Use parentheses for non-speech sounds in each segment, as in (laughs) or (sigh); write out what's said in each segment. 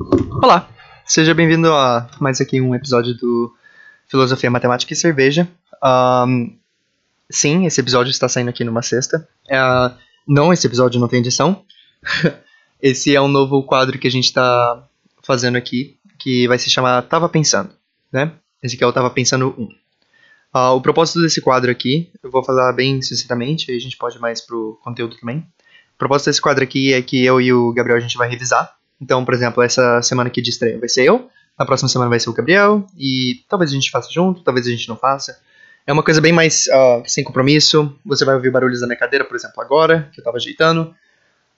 Olá, seja bem-vindo a mais aqui um episódio do Filosofia, Matemática e Cerveja. Um, sim, esse episódio está saindo aqui numa sexta. Uh, não, esse episódio não tem edição. (laughs) esse é um novo quadro que a gente está fazendo aqui, que vai se chamar Tava Pensando, né? Esse aqui é o Tava Pensando 1. Uh, o propósito desse quadro aqui, eu vou falar bem sucintamente, aí a gente pode ir mais pro conteúdo também. O propósito desse quadro aqui é que eu e o Gabriel a gente vai revisar. Então, por exemplo, essa semana aqui de estreia vai ser eu, na próxima semana vai ser o Gabriel, e talvez a gente faça junto, talvez a gente não faça. É uma coisa bem mais uh, sem compromisso. Você vai ouvir barulhos da minha cadeira, por exemplo, agora, que eu tava ajeitando.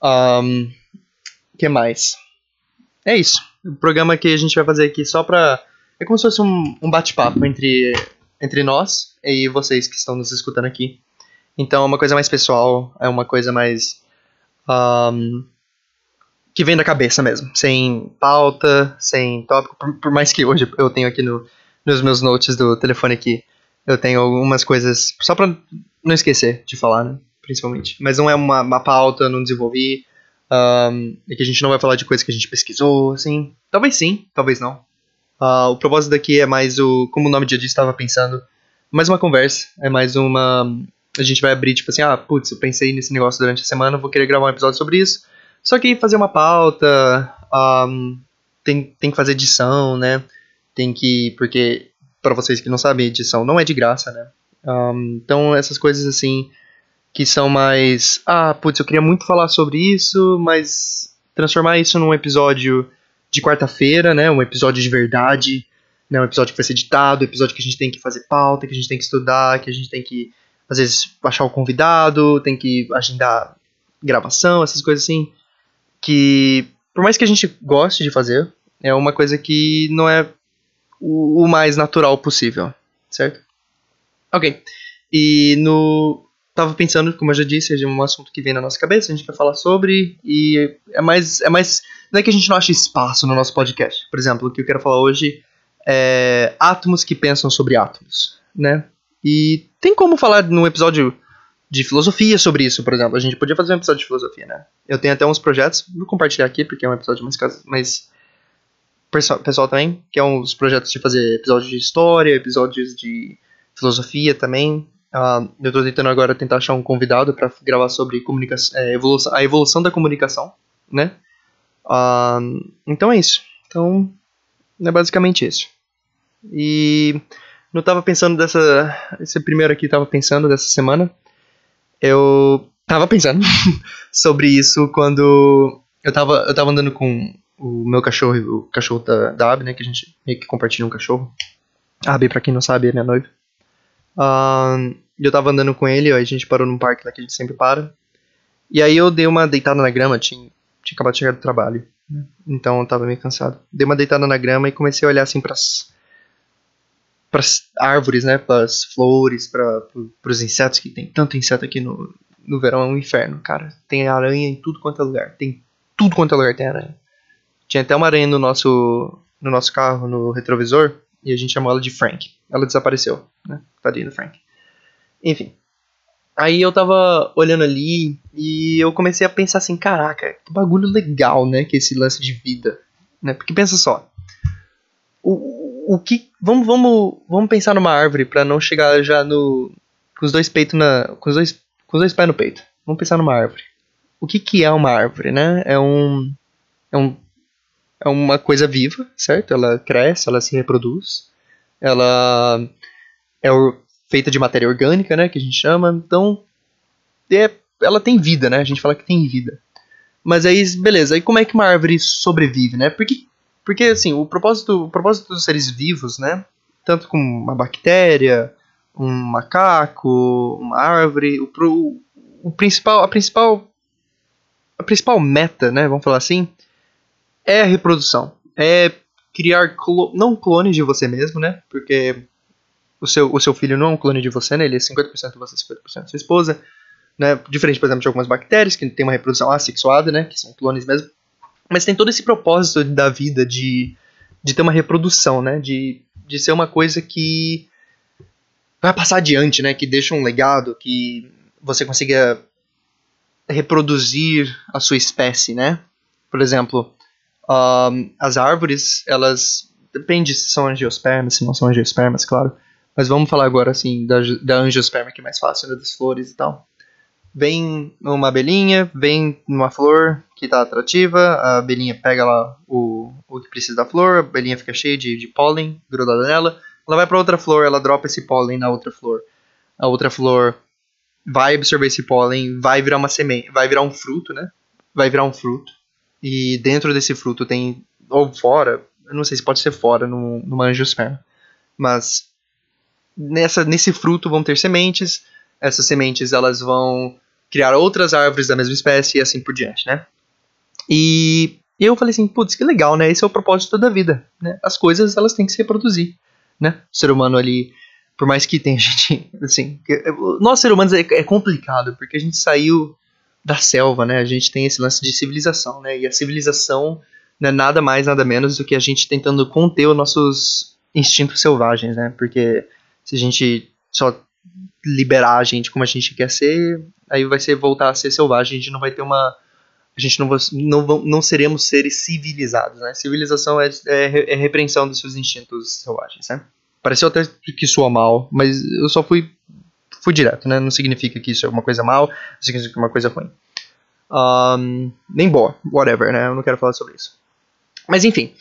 Um, que mais? É isso. O programa que a gente vai fazer aqui só pra. É como se fosse um, um bate-papo entre entre nós e vocês que estão nos escutando aqui. Então é uma coisa mais pessoal, é uma coisa mais. Um, que vem da cabeça mesmo, sem pauta, sem tópico, por, por, mais que hoje eu tenho aqui no, nos meus notes do telefone aqui, eu tenho algumas coisas, só pra não esquecer de falar, né, principalmente. Mas não é uma, uma pauta, não desenvolvi, um, e que a gente não vai falar de coisas que a gente pesquisou, assim. Talvez sim, talvez não. Uh, o propósito daqui é mais o. Como o nome dia disso estava pensando. Mais uma conversa. É mais uma. A gente vai abrir, tipo assim, ah, putz, eu pensei nesse negócio durante a semana, vou querer gravar um episódio sobre isso. Só que fazer uma pauta. Um, tem, tem que fazer edição, né? Tem que. Porque, para vocês que não sabem, edição não é de graça, né? Um, então, essas coisas assim. Que são mais. Ah, putz, eu queria muito falar sobre isso, mas transformar isso num episódio de quarta-feira, né? Um episódio de verdade, né? Um episódio que vai ser editado, um episódio que a gente tem que fazer pauta, que a gente tem que estudar, que a gente tem que, às vezes, achar o convidado, tem que agendar gravação, essas coisas assim. Que, por mais que a gente goste de fazer, é uma coisa que não é o, o mais natural possível, certo? Ok. E no tava pensando, como eu já disse, é um assunto que vem na nossa cabeça, a gente quer falar sobre, e é mais, é mais. Não é que a gente não ache espaço no nosso podcast. Por exemplo, o que eu quero falar hoje é átomos que pensam sobre átomos, né? E tem como falar num episódio de filosofia sobre isso, por exemplo. A gente podia fazer um episódio de filosofia, né? Eu tenho até uns projetos, vou compartilhar aqui, porque é um episódio mais, mais pessoal, também, que é uns projetos de fazer episódios de história, episódios de filosofia também. Uh, eu estou tentando agora tentar achar um convidado para gravar sobre comunicação, é, evolução, a evolução da comunicação, né? Uh, então é isso. Então é basicamente isso. E não estava pensando dessa, esse primeiro aqui estava pensando dessa semana. Eu estava pensando (laughs) sobre isso quando eu estava eu tava andando com o meu cachorro, o cachorro da, da Abby, né? Que a gente meio que compartilha um cachorro. A Abby, pra quem não sabe, é minha noiva. Uh, eu tava andando com ele, a gente parou num parque lá que a gente sempre para. E aí eu dei uma deitada na grama, tinha, tinha acabado de chegar do trabalho. Né? Então eu tava meio cansado. Dei uma deitada na grama e comecei a olhar assim pras, pras árvores, né? Pras flores, pra, pros insetos, que tem tanto inseto aqui no, no verão, é um inferno, cara. Tem aranha em tudo quanto é lugar. Tem tudo quanto é lugar tem aranha. Tinha até uma aranha no nosso, no nosso carro, no retrovisor, e a gente chamou ela de Frank. Ela desapareceu, né? Tadinho do Frank. Enfim. Aí eu tava olhando ali e eu comecei a pensar assim, caraca, que bagulho legal, né, que esse lance de vida, né? Porque pensa só. O, o que vamos vamos vamos pensar numa árvore para não chegar já no com os dois peitos na com os dois com os dois pés no peito. Vamos pensar numa árvore. O que que é uma árvore, né? É um é um é uma coisa viva, certo? Ela cresce, ela se reproduz. Ela é feita de matéria orgânica, né, que a gente chama. Então, é, ela tem vida, né? A gente fala que tem vida. Mas aí, beleza. Aí como é que uma árvore sobrevive, né? Porque, porque assim, o propósito, o propósito dos seres vivos, né? Tanto como uma bactéria, um macaco, uma árvore, o, o, o principal, a principal, a principal meta, né? Vamos falar assim, é a reprodução. É criar clo não clones de você mesmo, né? Porque o seu, o seu filho não é um clone de você, né? Ele é 50% você, 50% sua esposa. Né? Diferente, por exemplo, de algumas bactérias que tem uma reprodução assexuada, né? Que são clones mesmo. Mas tem todo esse propósito da vida de, de ter uma reprodução, né? De, de ser uma coisa que vai passar adiante, né? Que deixa um legado, que você consiga reproduzir a sua espécie, né? Por exemplo, Um, as árvores, elas. Depende se são angiospermas, se não são angiospermas, claro. Mas vamos falar agora, assim, da, da angiosperma, que é mais fácil, né, das flores e tal. Vem uma abelhinha, vem uma flor que tá atrativa, a abelhinha pega lá o, o que precisa da flor, a abelhinha fica cheia de, de pólen grudada nela, ela vai para outra flor, ela dropa esse pólen na outra flor. A outra flor vai absorver esse pólen, vai virar uma semente, vai virar um fruto, né? Vai virar um fruto. E dentro desse fruto tem, ou fora, eu não sei se pode ser fora no, numa angiosperma, mas nessa, nesse fruto vão ter sementes, essas sementes elas vão criar outras árvores da mesma espécie e assim por diante, né? E eu falei assim, putz, que legal, né? Esse é o propósito da vida, né? As coisas elas têm que se reproduzir, né? O ser humano ali por mais que tenha (laughs) gente, assim, nós seres humanos é, é, complicado, porque a gente saiu da selva, né? A gente tem esse lance de civilização, né? E a civilização não é nada mais, nada menos do que a gente tentando conter os nossos instintos selvagens, né? Porque se a gente só liberar a gente como a gente quer ser, aí vai ser voltar a ser selvagem, a gente não vai ter uma a gente não, não, não seremos seres civilizados, né? Civilização é, é, é repreensão dos seus instintos selvagens, né? Pareceu até que soa mal, mas eu só fui fui direto, né? Não significa que isso é uma coisa mal, não significa que é uma coisa ruim. Um, nem boa, whatever, né? Eu não quero falar sobre isso. Mas enfim,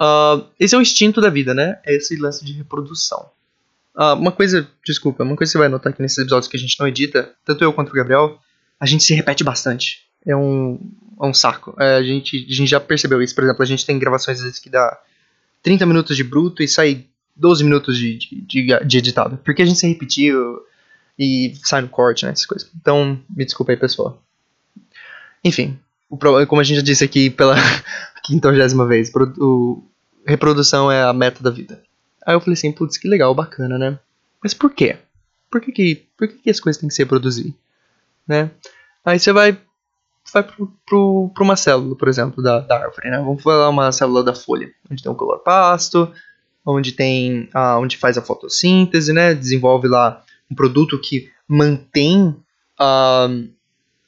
uh, esse é o instinto da vida, né? É esse lance de reprodução. Uh, uma coisa, desculpa, uma coisa que você vai notar aqui nesses episódios que a gente não edita, tanto eu quanto o Gabriel, a gente se repete bastante. É um, é um saco. É, a, gente, a gente já percebeu isso. Por exemplo, a gente tem gravações às vezes que dá 30 minutos de bruto e sai 12 minutos de, de, de, de editado. Porque a gente se repetiu e sai no corte, né? Essas coisas. Então, me desculpa aí, pessoal. Enfim, o, como a gente já disse aqui pela (laughs) quintogésima vez, o, reprodução é a meta da vida. Aí eu falei assim, putz, que legal, bacana, né? Mas por quê? Por que, que, por que, que as coisas têm que se reproduzir? Né? Aí você vai, vai pro, pro, uma célula, por exemplo, da, da árvore, né? Vamos falar uma célula da folha, onde tem um cloroplasto, onde tem ah, onde faz a fotossíntese, né? Desenvolve lá um produto que mantém ah,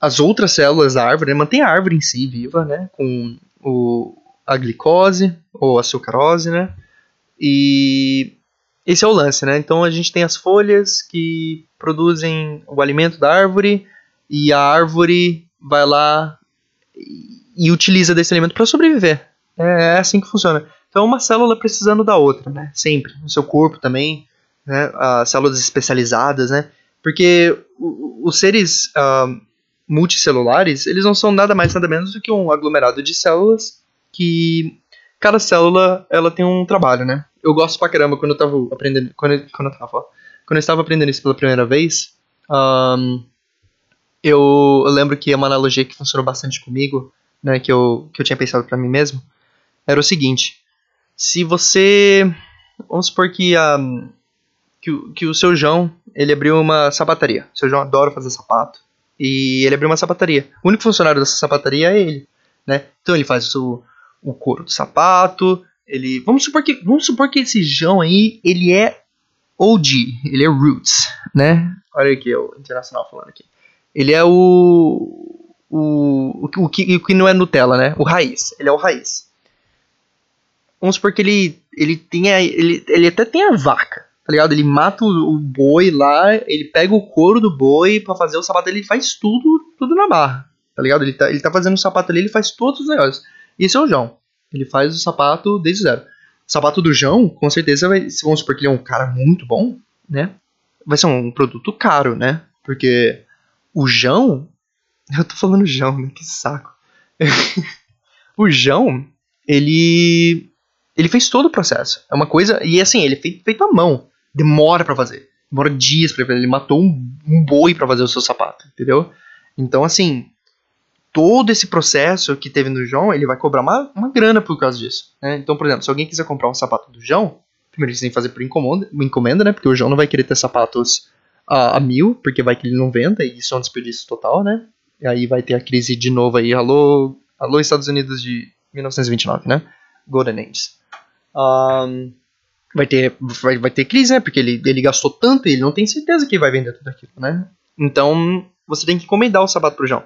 as outras células da árvore, né? mantém a árvore em si viva, né? Com o, a glicose ou a sucrose, né? E esse é o lance, né? Então a gente tem as folhas que produzem o alimento da árvore e a árvore vai lá e utiliza desse alimento para sobreviver. É, é assim que funciona. Então, uma célula precisando da outra, né? Sempre. No seu corpo também, né? As células especializadas, né? Porque os seres uh, multicelulares, eles não são nada mais, nada menos do que um aglomerado de células que cada célula, ela tem um trabalho, né? Eu gosto pra caramba quando eu tava aprendendo, quando quando eu tava, quando eu estava aprendendo isso pela primeira vez, um, eu, eu lembro que uma analogia que funcionou bastante comigo, né, que eu, que eu tinha pensado para mim mesmo, era o seguinte, se você. Vamos supor que, a, que, que o seu João ele abriu uma sapataria. O seu João adora fazer sapato. E ele abriu uma sapataria. O único funcionário dessa sapataria é ele. Né? Então ele faz o, o couro do sapato. Ele. Vamos supor que. Vamos supor que esse João aí, ele é OG, ele é Roots, né? Olha aqui, o internacional falando aqui. Ele é o. O, o, que, o que não é Nutella, né? O raiz. Ele é o raiz. Vamos supor que ele, ele tenha. Ele, ele até tem a vaca, tá ligado? Ele mata o, o boi lá, ele pega o couro do boi para fazer o sapato, ele faz tudo, tudo na barra, tá ligado? Ele tá, ele tá fazendo o sapato ali, ele faz todos os negócios. Isso é o João. Ele faz o sapato desde zero. O sapato do João, com certeza, vai, vamos supor que ele é um cara muito bom, né? Vai ser um produto caro, né? Porque o João. (laughs) Eu tô falando João, né? Que saco. (laughs) o João, ele ele fez todo o processo. É uma coisa. E assim, ele é feito, feito à mão. Demora para fazer. Demora dias pra fazer. Ele matou um, um boi para fazer o seu sapato, entendeu? Então, assim, todo esse processo que teve no João, ele vai cobrar uma, uma grana por causa disso. Né? Então, por exemplo, se alguém quiser comprar um sapato do João, primeiro eles têm que fazer por encomenda, encomenda né? Porque o João não vai querer ter sapatos a, a, mil, porque vai que ele não venda, e isso é um desperdício total, né? E aí vai ter a crise de novo aí. Alô, alô Estados Unidos de 1929, né? Golden Age. Um, vai ter vai, vai ter crise, né? Porque ele, ele gastou tanto e ele não tem certeza que vai vender tudo aquilo, né? Então você tem que encomendar o sapato pro João.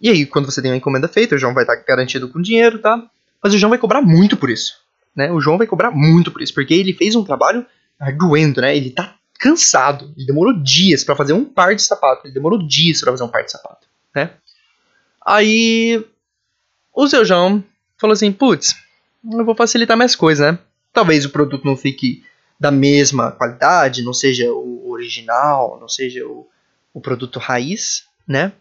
E aí, quando você tem a encomenda feita, o João vai estar garantido com dinheiro, tá? Mas o João vai cobrar muito por isso. Né? O João vai cobrar muito por isso, porque ele fez um trabalho arguendo, né? Ele tá cansado. Ele demorou dias para fazer um par de sapato. Ele demorou dias para fazer um par de sapato, né? Aí o seu João falou assim, putz, eu vou facilitar minhas coisas, né? Talvez o produto não fique da mesma qualidade, não seja o original, não seja o, o produto raiz, né?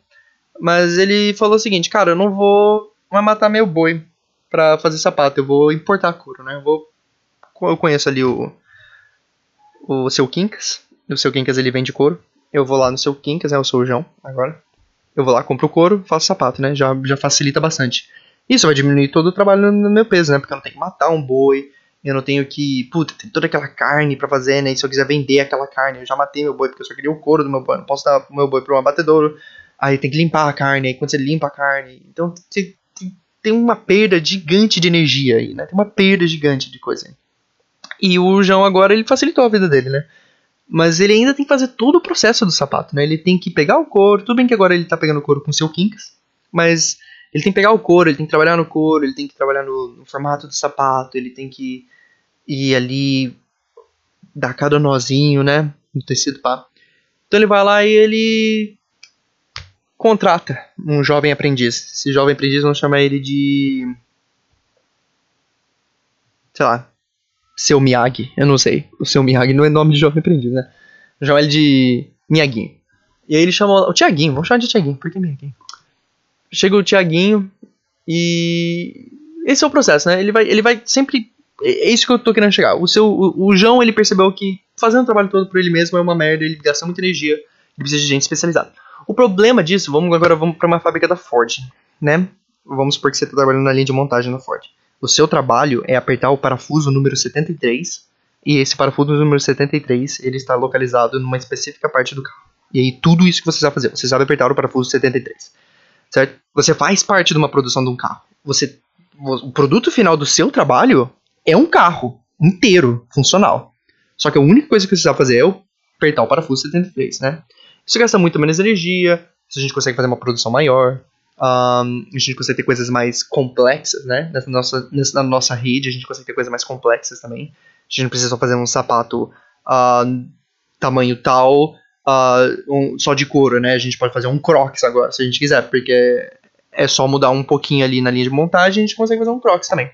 Mas ele falou o seguinte, cara, eu não vou matar meu boi para fazer sapato, eu vou importar couro, né? Eu vou eu conheço ali o o seu Quincas, o seu Quincas ele vende couro. Eu vou lá no seu Quincas, né? Eu sou o João agora. Eu vou lá, compro o couro, faço sapato, né? Já, já facilita bastante. Isso vai diminuir todo o trabalho no meu peso, né? Porque eu não tenho que matar um boi, eu não tenho que, puta, tem toda aquela carne para fazer, né? E se eu quiser vender aquela carne, eu já matei meu boi porque eu só queria o couro do meu boi, não posso dar meu boi para um abatedouro. Aí tem que limpar a carne, aí quando você limpa a carne, então tem uma perda gigante de energia aí, né? Tem uma perda gigante de coisa aí. E o João agora ele facilitou a vida dele, né? Mas ele ainda tem que fazer todo o processo do sapato, né? Ele tem que pegar o couro, tudo bem que agora ele tá pegando o couro com seu quincas, mas ele tem que pegar o couro, ele tem que trabalhar no couro, ele tem que trabalhar no, no formato do sapato, ele tem que ir ali dar cada nozinho, né? No tecido pá. Então ele vai lá e ele contrata um jovem aprendiz. Esse jovem aprendiz vamos chamar ele de. Sei lá. Seu Miyagi, eu não sei. O seu Miyagi não é nome de jovem aprendiz, né? Vamos chamar ele de Miyaguinho. E aí ele chamou. O Tiaguinho, vamos chamar de Tiaguinho. Por que Miyaguinho? Chega o Tiaguinho e. Esse é o processo, né? Ele vai, ele vai sempre é, é isso que eu tô querendo chegar. O seu, o, o João, ele percebeu que fazendo o trabalho todo por ele mesmo é uma merda, ele gasta muita energia, ele precisa de gente especializada. O problema disso, vamos agora vamos para uma fábrica da Ford, né? Vamos supor que você está trabalhando na linha de montagem da Ford. O seu trabalho é apertar o parafuso número 73, e esse parafuso número 73, ele está localizado numa específica parte do carro. E aí tudo isso que você sabe fazer, você sabe apertar o parafuso 73. Certo? Você faz parte de uma produção de um carro. Você o produto final do seu trabalho é um carro inteiro, funcional. Só que a única coisa que você precisa fazer é apertar o parafuso 73, né? Isso gasta muito menos energia, isso a gente consegue fazer uma produção maior, um, a gente consegue ter coisas mais complexas, né? Nessa nossa, nessa, na nossa rede a gente consegue ter coisas mais complexas também. A gente não precisa só fazer um sapato uh, tamanho tal, uh, um, só de couro, né? A gente pode fazer um crocs agora, se a gente quiser, porque é só mudar um pouquinho ali na linha de montagem, a gente consegue fazer um crocs também.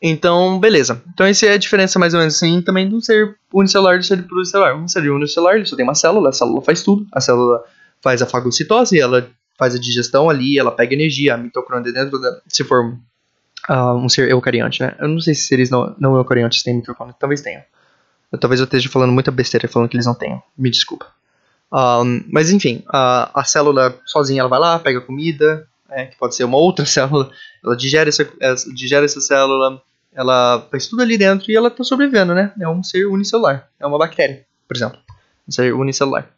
Então, beleza. Então, essa é a diferença mais ou menos assim também do ser unicelular do ser pluricelular. Um ser unicelular, ele só tem uma célula, a célula faz tudo. A célula faz a fagocitose, ela faz a digestão ali, ela pega energia, a mitocôndria dentro da... Se for uh, um ser eucarionte, né? Eu não sei se seres não, não eucariontes têm mitocôndria, talvez tenham. Eu, talvez eu esteja falando muita besteira falando que eles não tenham. Me desculpa. Um, mas enfim, a, a célula sozinha ela vai lá, pega comida, é, que pode ser uma outra (laughs) célula, ela digere essa, digere essa célula, ela faz tudo ali dentro e ela está sobrevivendo, né? É um ser unicelular, é uma bactéria, por exemplo, um ser unicelular.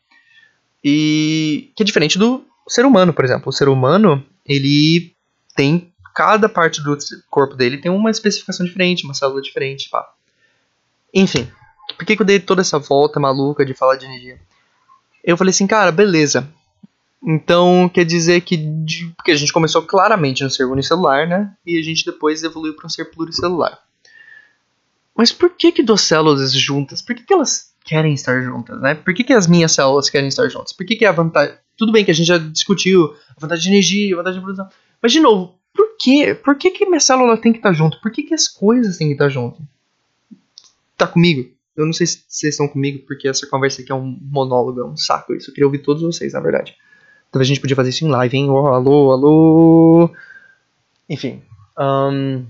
E que é diferente do ser humano, por exemplo. O ser humano, ele tem cada parte do corpo dele tem uma especificação diferente, uma célula diferente, pá. Enfim, por que, que eu dei toda essa volta maluca de falar de energia? Eu falei assim, cara, beleza. Então quer dizer que, de, que a gente começou claramente no ser unicelular, né? E a gente depois evoluiu para um ser pluricelular. Mas por que que duas células juntas? Por que, que elas querem estar juntas, né? Por que, que as minhas células querem estar juntas? Por que, que a vantagem. Tudo bem que a gente já discutiu a vantagem de energia, a vantagem de produção. Mas, de novo, por que, por que, que minha célula tem que estar junto? Por que, que as coisas têm que estar junto? Tá comigo? Eu não sei se vocês estão comigo, porque essa conversa aqui é um monólogo, é um saco isso. Eu queria ouvir todos vocês, na verdade. Talvez a gente podia fazer isso em live, hein? Oh, alô, alô. Enfim. Um,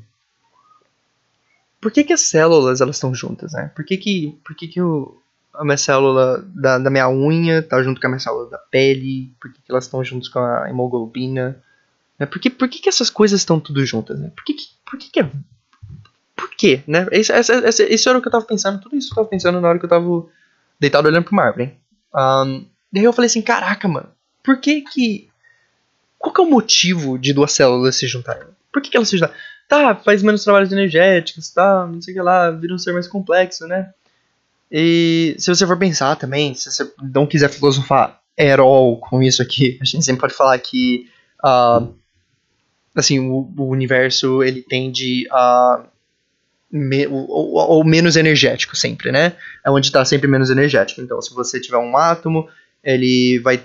por que, que as células elas estão juntas, né? Por que, que, por que, que o, a minha célula da, da minha unha tá junto com a minha célula da pele? Por que, que elas estão juntas com a hemoglobina? Né? Por, que, por que, que essas coisas estão tudo juntas, né? Por que, que, por que, que é... Por quê, né? Essa, isso era o que eu tava pensando, tudo isso eu tava pensando na hora que eu tava deitado olhando pro mar, hein? Um, daí eu falei assim, caraca, mano, por que que. Qual que é o motivo de duas células se juntarem? Por que, que elas se juntaram? Tá, faz menos trabalhos energéticos, tá, não sei o que lá, vira um ser mais complexo, né? E se você for pensar também, se você não quiser filosofar at all com isso aqui, a gente sempre pode falar que uh, assim, o, o universo ele tende a me, ou, menos energético sempre, né? É onde está sempre menos energético. Então, se você tiver um átomo, ele vai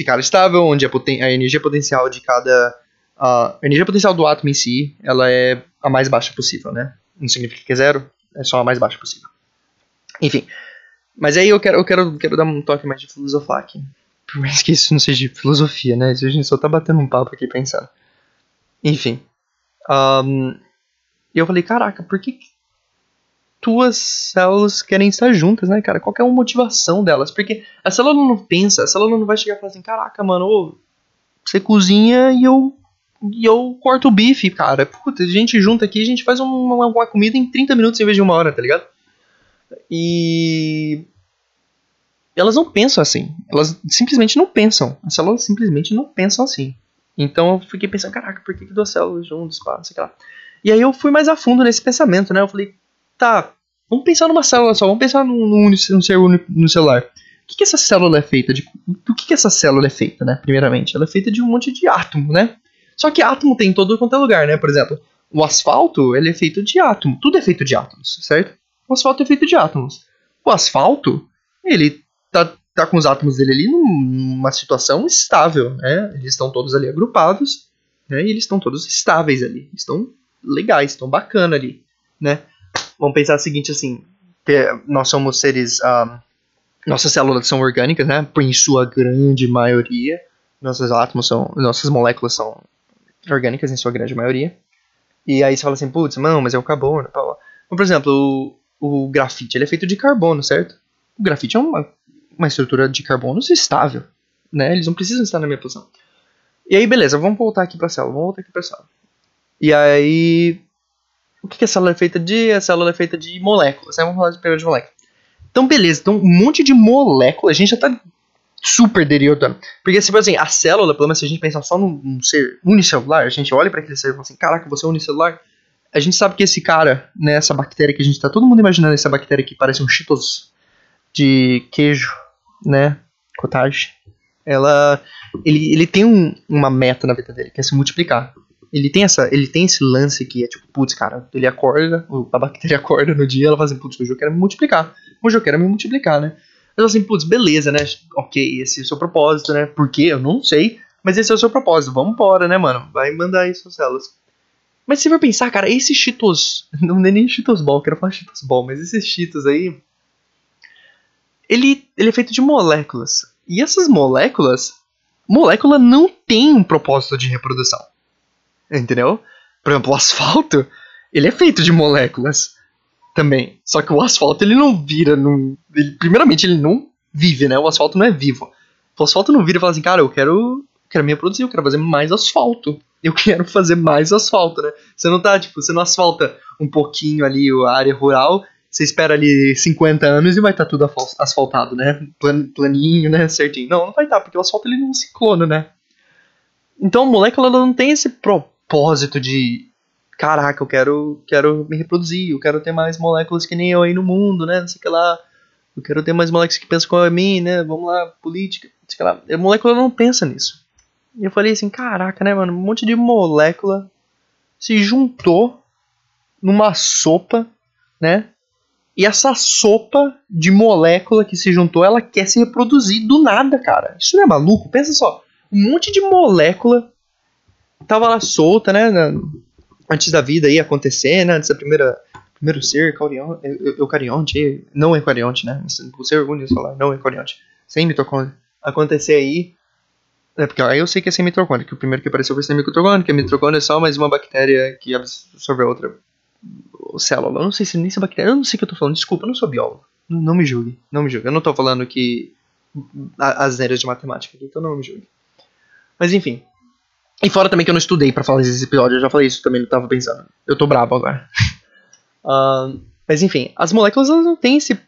ficar estável, onde a, a energia potencial de cada a energia potencial do átomo em si, ela é a mais baixa possível, né? Não significa que é zero, é só a mais baixa possível. Enfim, mas aí eu quero, eu quero, quero dar um toque mais de filosofar aqui. Por mais que isso não seja filosofia, né? Isso a gente só tá batendo um papo aqui pensando. Enfim. Um, eu falei, caraca, por que tuas células querem estar juntas, né, cara? Qual é a motivação delas? Porque a célula não pensa, a célula não vai chegar e falar assim, caraca, mano, ô, você cozinha e eu e eu corto o bife, cara. Puta, a gente junta aqui, a gente faz uma, uma comida em 30 minutos em vez de uma hora, tá ligado? E elas não pensam assim. Elas simplesmente não pensam. As células simplesmente não pensam assim. Então eu fiquei pensando, caraca, por que, que duas células juntas, pá, sei lá. E aí eu fui mais a fundo nesse pensamento, né? Eu falei, tá, vamos pensar numa célula só, vamos pensar num, num, num ser no celular. O que, que essa célula é feita de. Do que, que essa célula é feita, né? Primeiramente, ela é feita de um monte de átomo, né? Só que átomo tem em todo quanto é lugar, né? Por exemplo, o asfalto, ele é feito de átomo. Tudo é feito de átomos, certo? O asfalto é feito de átomos. O asfalto, ele tá, tá com os átomos dele ali numa situação estável, né? Eles estão todos ali agrupados, né? E eles estão todos estáveis ali. Estão legais, estão bacana ali, né? Vamos pensar o seguinte, assim, nós somos seres... Um, nossas células são orgânicas, né? Em sua grande maioria. Nossos átomos são... Nossas moléculas são orgânicas, em sua grande maioria. E aí você fala assim, putz, não, mas é o carbono. Então, por exemplo, o, o grafite, ele é feito de carbono, certo? O grafite é uma, uma estrutura de carbono estável, né? Eles não precisam estar na minha posição. E aí, beleza, vamos voltar aqui para célula, vamos voltar aqui para a célula. E aí, o que, que a célula é feita de? A célula é feita de moléculas, né? Vamos falar de primeiro de moléculas. Então, beleza, então um monte de moléculas, a gente já está super derivando. Porque, tipo assim, a célula, pelo menos se a gente pensar só num, num ser unicelular, a gente olha para aquele ser e fala assim, caraca, você é unicelular? A gente sabe que esse cara, né, essa bactéria que a gente tá todo mundo imaginando, essa bactéria que parece um cheetos de queijo, né, cottage, ela, ele, ele tem um, uma meta na vida dele, que é se multiplicar. Ele tem, essa, ele tem esse lance que é tipo, putz, cara, ele acorda, a bactéria acorda no dia, ela fala assim, putz, hoje eu quero me multiplicar. Hoje eu quero me multiplicar, né? Eu assim, putz, beleza, né? Ok, esse é o seu propósito, né? Por quê? Eu não sei. Mas esse é o seu propósito. Vamos embora, né, mano? Vai mandar isso nas células. Mas se você for pensar, cara, esses Cheetos. (laughs) Não é nem Cheetos Ball, quero falar Cheetos Ball, mas esses Cheetos aí. Ele, ele é feito de moléculas. E essas moléculas. Molécula não tem um propósito de reprodução. Entendeu? Por exemplo, o asfalto. Ele é feito de moléculas também. Só que o asfalto ele não vira num. Ele, primeiramente, ele não vive, né? O asfalto não é vivo. O asfalto não vira e fala assim, cara, eu quero, quero me reproduzir, eu quero fazer mais asfalto. Eu quero fazer mais asfalto, né? Você não tá, tipo, você não asfalta um pouquinho ali a área rural, você espera ali 50 anos e vai estar tá tudo asfaltado, né? Plan, planinho, né? Certinho. Não, não vai estar, tá, porque o asfalto ele não se clona, né? Então a molécula ela não tem esse propósito de caraca, eu quero, quero me reproduzir, eu quero ter mais moléculas que nem eu aí no mundo, né? Não sei o que lá. Eu quero ter mais moléculas que pensam como mim, né? Vamos lá, política, não sei o que lá. A molécula não pensa nisso. E eu falei assim, caraca, né, mano? Um monte de molécula se juntou numa sopa, né? E essa sopa de molécula que se juntou, ela quer se reproduzir do nada, cara. Isso não é maluco? Pensa só. Um monte de molécula tava lá solta, né? antes da vida aí acontecer, né? Antes da primeira primeiro ser eucarionte, não eucarionte, né? O ser unicelular, não eucarionte, sem mitocôndria, acontecer aí. É porque aí eu sei que é sem mitocôndria, que o primeiro que apareceu foi sem mitocôndria, que a mitocôndria é só mais uma bactéria que absorveu outra célula. Eu não sei se nem se é bactéria, eu não sei o que eu tô falando, desculpa, eu não sou biólogo. Não, me julgue, não me julgue. Eu não tô falando que as áreas de matemática então não me julgue. Mas enfim, e fora também que eu não estudei para falar desse episódio, eu já falei isso também, não tava pensando. Eu tô bravo agora. uh, (laughs) mas enfim, as moléculas elas não têm esse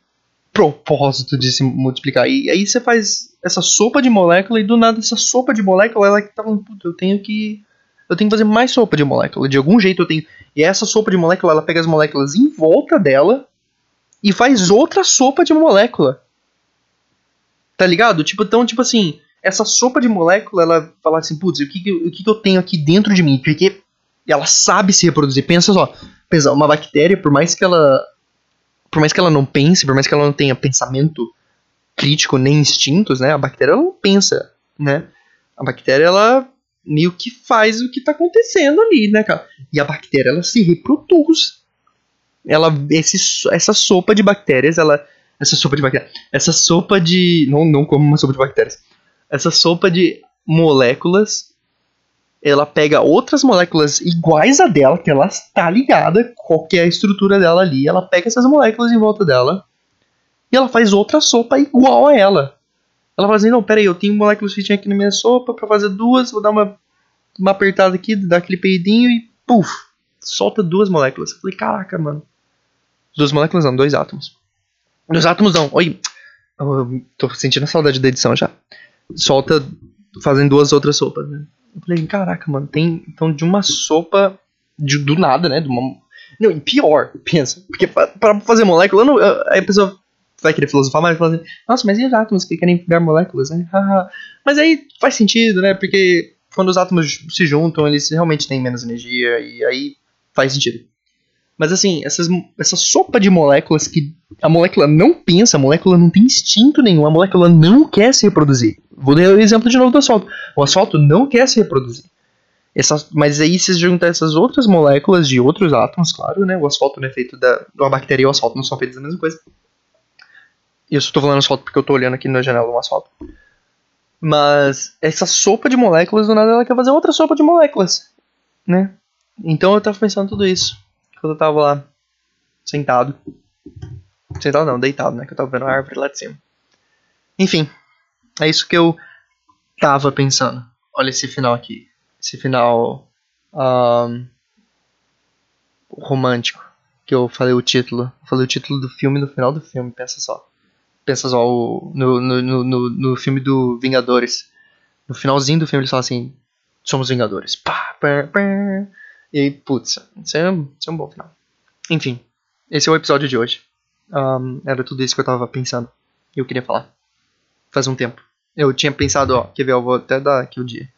propósito de se multiplicar. E aí você faz essa sopa de molécula e do nada essa sopa de molécula, ela tá falando, puta, eu tenho que. Eu tenho que fazer mais sopa de molécula. De algum jeito eu tenho. E essa sopa de molécula, ela pega as moléculas em volta dela e faz outra sopa de molécula. Tá ligado? Tipo, então, tipo assim, essa sopa de molécula, ela fala assim, putz, o que, o que, que eu tenho aqui dentro de mim? Porque ela sabe se reproduzir. Pensa só, pensa, uma bactéria, por mais que ela por mais que ela não pense, por mais que ela não tenha pensamento crítico nem instintos, né? A bactéria ela não pensa, né? A bactéria ela meio que faz o que tá acontecendo ali, né, cara? E a bactéria ela se reproduz. Ela esse essa sopa de bactérias, ela essa sopa de bactérias, essa sopa de não não como uma sopa de bactérias. Essa sopa de moléculas ela pega outras moléculas iguais a dela, que ela está ligada, qual é a estrutura dela ali, ela pega essas moléculas em volta dela e ela faz outra sopa igual a ela. Ela fala assim, não, peraí, eu tenho moléculas que tinha aqui na minha sopa para fazer duas, vou dar uma, uma apertada aqui, dar aquele peidinho e puf, solta duas moléculas. Eu falei, caraca, mano. Duas moléculas não, dois átomos. Dois átomos não, oi. Eu tô sentindo a saudade da edição já. Solta fazendo duas outras sopas, né? Eu falei, caraca, mano, tem então de uma sopa de, do nada, né? De uma, não, e pior, (laughs) pensa. Porque para fazer molécula, não, a pessoa vai querer filosofar, mas fala assim, nossa, mas e os átomos que querem criar moléculas, né? mas aí faz sentido, né? Porque quando os átomos se juntam, eles realmente têm menos energia, e aí faz sentido. Mas assim, essas, essa sopa de moléculas que a molécula não pensa, a molécula não tem instinto nenhum, a molécula não quer se reproduzir. Vou dar o exemplo de novo do asfalto. O asfalto não quer se reproduzir. Essa, mas aí se juntar essas outras moléculas de outros átomos, claro, né? O asfalto não é feito da. A bactéria e o asfalto não são feitos da mesma coisa. Eu só tô falando asfalto porque eu tô olhando aqui na janela do asfalto. Mas essa sopa de moléculas, do nada ela quer fazer outra sopa de moléculas, né? Então eu tava pensando tudo isso quando eu tava lá, sentado. Sentado não, deitado, né? Que eu tava vendo a árvore lá de cima. Enfim, é isso que eu tava pensando. Olha esse final aqui. Esse final um, romântico. Que eu falei o título. Eu falei o título do filme no final do filme, pensa só. Pensa só o, no, no, no, no filme do Vingadores. No finalzinho do filme eles falam assim: Somos Vingadores. Pá, pá, pá. E putz, isso é, isso é um bom final. Enfim, esse é o episódio de hoje. Um, era tudo isso que eu tava pensando. E eu queria falar. Faz um tempo. Eu tinha pensado, ó, quer ver, eu vou até dar aqui o dia.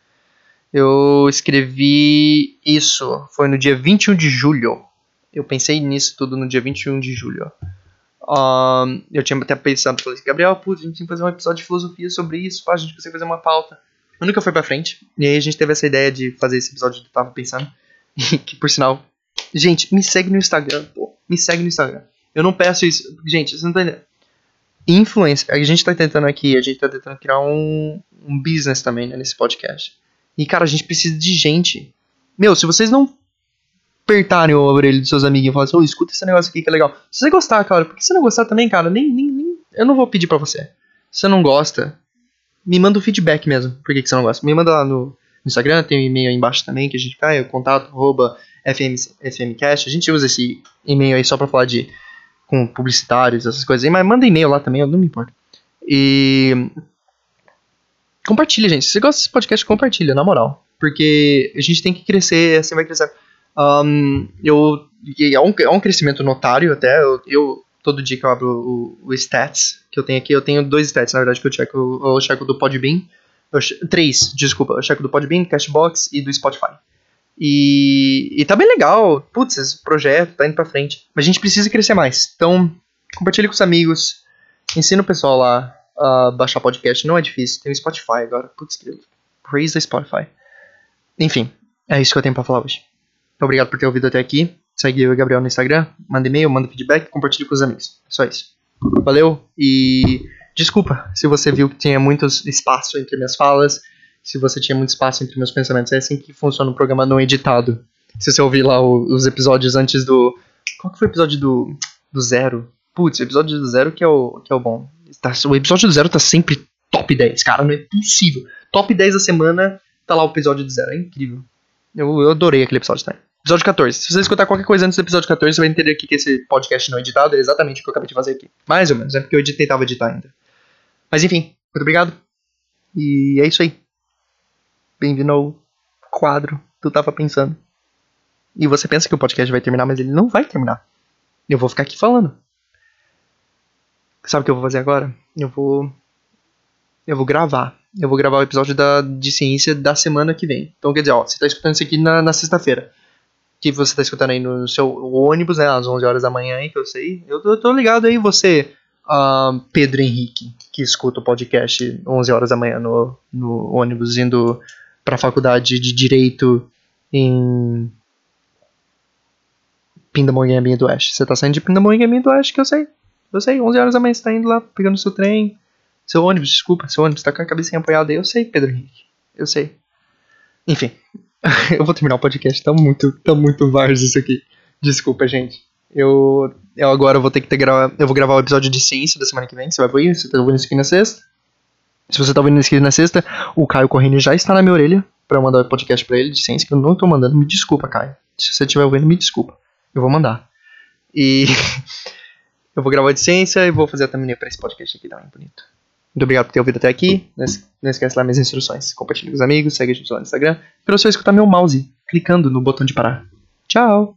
Eu escrevi isso, foi no dia 21 de julho. Eu pensei nisso tudo no dia 21 de julho. Um, eu tinha até pensado, falei assim, Gabriel, putz, a gente tem que fazer um episódio de filosofia sobre isso, a gente consegue fazer uma pauta. Mas nunca foi pra frente. E aí a gente teve essa ideia de fazer esse episódio que eu tava pensando. (laughs) que por sinal. Gente, me segue no Instagram, pô. Me segue no Instagram. Eu não peço isso. Gente, vocês não estão entendendo. Influencer. A gente tá tentando aqui, a gente tá tentando criar um, um business também, né, nesse podcast. E, cara, a gente precisa de gente. Meu, se vocês não apertarem o orelho dos seus amigos e falarem assim, oh, escuta esse negócio aqui que é legal. Se você gostar, cara, porque se não gostar também, cara, nem, nem, nem eu não vou pedir pra você. Se você não gosta, me manda o um feedback mesmo. Por que, que você não gosta? Me manda lá no, no Instagram, tem um e-mail aí embaixo também que a gente cai, o contato arroba FM, FMCast. A gente usa esse e-mail aí só pra falar de com publicitários, essas coisas aí, mas manda e-mail lá também, não me importa. E compartilha, gente. Se você gosta desse podcast, compartilha, na moral. Porque a gente tem que crescer, assim vai crescer. Um, eu, é, um, é um crescimento notário até. Eu, eu, todo dia que eu abro o, o, stats que eu tenho aqui, eu tenho dois stats, na verdade, que eu checo. Eu checo do Podbean eu, três, desculpa. Eu checo do Podbean, Cashbox e do Spotify. E, e tá bem legal. Putz, esse projeto tá indo pra frente. Mas a gente precisa crescer mais. Então, compartilhe com os amigos. Ensina o pessoal lá a baixar podcast. Não é difícil. Tem o Spotify agora. Putz, praise the Spotify. Enfim, é isso que eu tenho pra falar hoje. Obrigado por ter ouvido até aqui. Segue eu e o Gabriel no Instagram. Manda e-mail, manda feedback, compartilhe com os amigos. Só isso. Valeu e Desculpa se você viu que tinha muito espaço entre minhas falas, se você tinha muito espaço entre meus pensamentos. É assim que funciona o programa não editado. Se você ouvir lá o, os episódios antes do. Qual que foi o episódio do, do zero? Putz, o episódio do zero que é o, que é o bom. Tá, o episódio do zero tá sempre top 10, cara, não é possível. Top 10 da semana tá lá o episódio do zero, é incrível. Eu, eu adorei aquele episódio também. Episódio 14. Se você escutar qualquer coisa antes do episódio 14, você vai entender que esse podcast não editado é exatamente o que eu acabei de fazer aqui. Mais ou menos, é porque eu editei, tentava editar ainda. Mas enfim, muito obrigado. E é isso aí. Bem-vindo ao quadro Tu Tava Pensando. E você pensa que o podcast vai terminar, mas ele não vai terminar. Eu vou ficar aqui falando. Sabe o que eu vou fazer agora? Eu vou. Eu vou gravar. Eu vou gravar o episódio da, de ciência da semana que vem. Então quer dizer, ó, você tá escutando isso aqui na, na sexta-feira. que você tá escutando aí no seu ônibus, né, às 11 horas da manhã, aí, que eu sei. Eu tô, tô ligado aí, você, uh, Pedro Henrique, que escuta o podcast 11 horas da manhã no, no ônibus, indo pra faculdade de Direito em Pindamonhangaba do Oeste. Você tá saindo de Pindamonhangaba do Oeste, que eu sei. Eu sei, 11 horas da manhã você tá indo lá, pegando seu trem, seu ônibus, desculpa, seu ônibus tá com a cabecinha apoiada aí. Eu sei, Pedro Henrique. Eu sei. Enfim, (laughs) eu vou terminar o podcast, tá muito, tá muito várzea isso aqui. Desculpa, gente. Eu, eu agora vou ter que ter gravar. Eu vou gravar o episódio de ciência da semana que vem. Você vai ouvir? Você tá ouvindo isso aqui na sexta? Se você tá ouvindo isso aqui na sexta, o Caio Corrêa já está na minha orelha pra eu mandar o podcast pra ele de ciência, que eu não tô mandando. Me desculpa, Caio. Se você estiver ouvindo, me desculpa. Eu vou mandar. E (laughs) eu vou gravar de ciência e vou fazer a thumbnail pra esse podcast aqui também, bonito. Muito obrigado por ter ouvido até aqui. Não, não esquece lá minhas instruções. Compartilhe com os amigos, segue a gente lá no Instagram. Para você escutar meu mouse, clicando no botão de parar. Tchau!